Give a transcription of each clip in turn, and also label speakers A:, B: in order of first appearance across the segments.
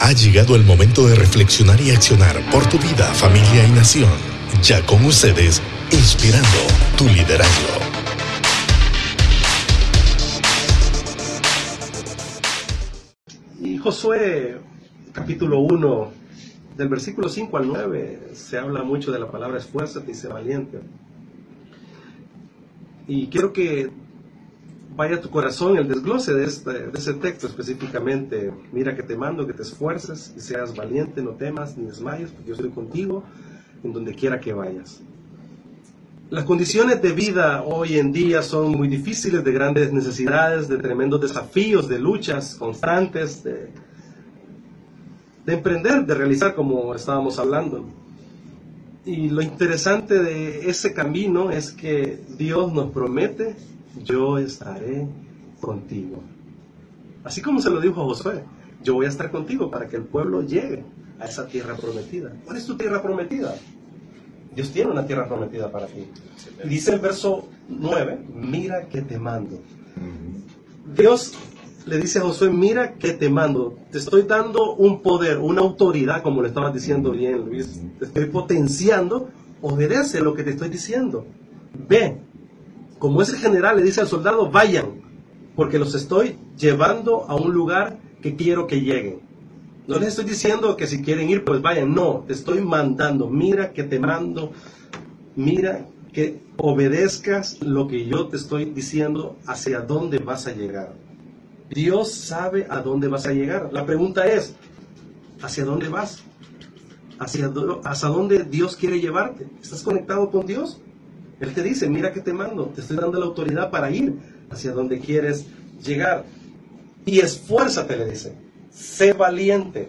A: Ha llegado el momento de reflexionar y accionar por tu vida, familia y nación. Ya con ustedes, inspirando tu liderazgo.
B: Y Josué, capítulo 1, del versículo 5 al 9, se habla mucho de la palabra esfuérzate y sé valiente. Y quiero que vaya tu corazón el desglose de, este, de ese texto específicamente. Mira que te mando que te esfuerces y seas valiente, no temas ni desmayes, porque yo estoy contigo en donde quiera que vayas. Las condiciones de vida hoy en día son muy difíciles, de grandes necesidades, de tremendos desafíos, de luchas constantes, de, de emprender, de realizar como estábamos hablando. Y lo interesante de ese camino es que Dios nos promete, yo estaré contigo. Así como se lo dijo a Josué, yo voy a estar contigo para que el pueblo llegue a esa tierra prometida. ¿Cuál es tu tierra prometida? Dios tiene una tierra prometida para ti. Dice el verso 9, mira que te mando. Dios le dice a Josué, mira que te mando, te estoy dando un poder, una autoridad, como le estabas diciendo bien, Luis, te estoy potenciando, obedece lo que te estoy diciendo. Ve, como es el general, le dice al soldado, vayan, porque los estoy llevando a un lugar que quiero que lleguen. No les estoy diciendo que si quieren ir, pues vayan. No, te estoy mandando. Mira que te mando. Mira que obedezcas lo que yo te estoy diciendo hacia dónde vas a llegar. Dios sabe a dónde vas a llegar. La pregunta es, ¿hacia dónde vas? ¿Hacia, hacia dónde Dios quiere llevarte? ¿Estás conectado con Dios? Él te dice, mira que te mando, te estoy dando la autoridad para ir hacia donde quieres llegar. Y esfuérzate, le dice sé valiente.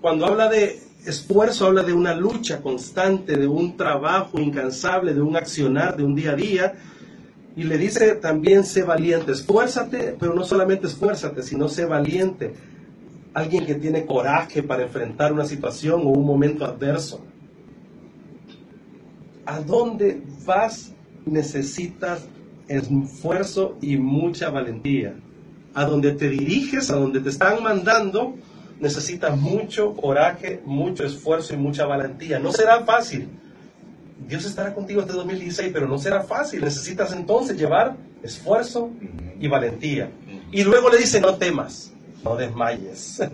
B: Cuando habla de esfuerzo, habla de una lucha constante, de un trabajo incansable, de un accionar, de un día a día. Y le dice también, sé valiente, esfuérzate, pero no solamente esfuérzate, sino sé valiente. Alguien que tiene coraje para enfrentar una situación o un momento adverso. ¿A dónde vas? Necesitas esfuerzo y mucha valentía a donde te diriges, a donde te están mandando, necesitas mucho coraje, mucho esfuerzo y mucha valentía. No será fácil. Dios estará contigo este 2016, pero no será fácil. Necesitas entonces llevar esfuerzo y valentía. Y luego le dice, no temas, no desmayes.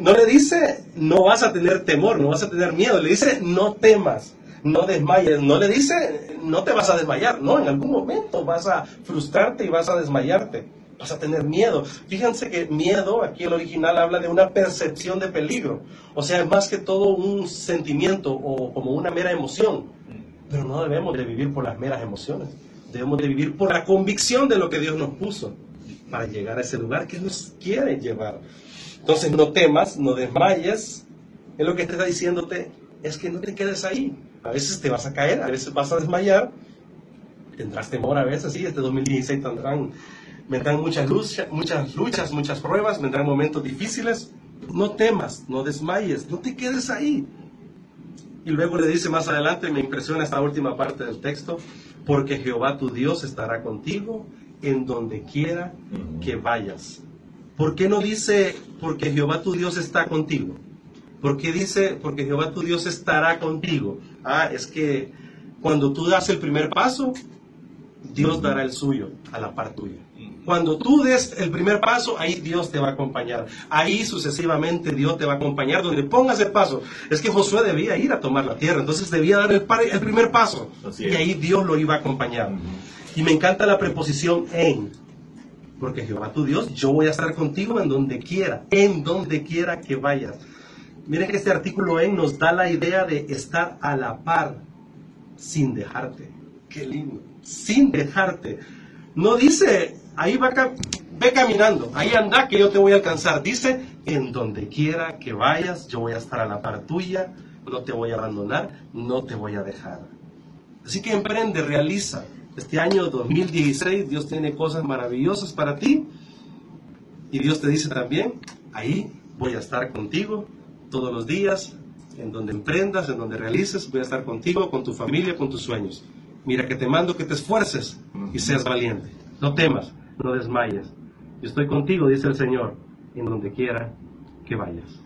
B: No le dice, no vas a tener temor, no vas a tener miedo. Le dice, no temas, no desmayes. No le dice, no te vas a desmayar. No, en algún momento vas a frustrarte y vas a desmayarte vas a tener miedo. Fíjense que miedo, aquí el original habla de una percepción de peligro. O sea, es más que todo un sentimiento o como una mera emoción. Pero no debemos de vivir por las meras emociones. Debemos de vivir por la convicción de lo que Dios nos puso para llegar a ese lugar que nos quiere llevar. Entonces no temas, no desmayes. Es lo que está diciéndote, es que no te quedes ahí. A veces te vas a caer, a veces vas a desmayar. Tendrás temor a veces, sí, este 2016 tendrán vendrán muchas, luchas, muchas luchas, muchas pruebas, vendrán momentos difíciles. No temas, no desmayes, no te quedes ahí. Y luego le dice más adelante, me impresiona esta última parte del texto, porque Jehová tu Dios estará contigo en donde quiera que vayas. ¿Por qué no dice, porque Jehová tu Dios está contigo? ¿Por qué dice, porque Jehová tu Dios estará contigo? Ah, es que cuando tú das el primer paso, Dios dará el suyo a la par tuya. Cuando tú des el primer paso, ahí Dios te va a acompañar. Ahí sucesivamente Dios te va a acompañar. Donde pongas el paso. Es que Josué debía ir a tomar la tierra. Entonces debía dar el, primer paso. Y ahí Dios lo iba a acompañar. Y me encanta la preposición en. Porque Jehová tu Dios, yo voy a estar contigo en donde quiera. En donde quiera que vayas. Miren que este artículo en nos da la idea de estar a la par sin dejarte. Qué lindo. Sin dejarte. No dice ahí va, ve caminando, ahí anda que yo te voy a alcanzar. Dice, en donde quiera que vayas, yo voy a estar a la par tuya, no te voy a abandonar, no te voy a dejar. Así que emprende, realiza. Este año 2016 Dios tiene cosas maravillosas para ti y Dios te dice también, ahí voy a estar contigo todos los días, en donde emprendas, en donde realices, voy a estar contigo, con tu familia, con tus sueños. Mira que te mando que te esfuerces y seas valiente. No temas, no desmayes. Yo estoy contigo, dice el Señor, en donde quiera que vayas.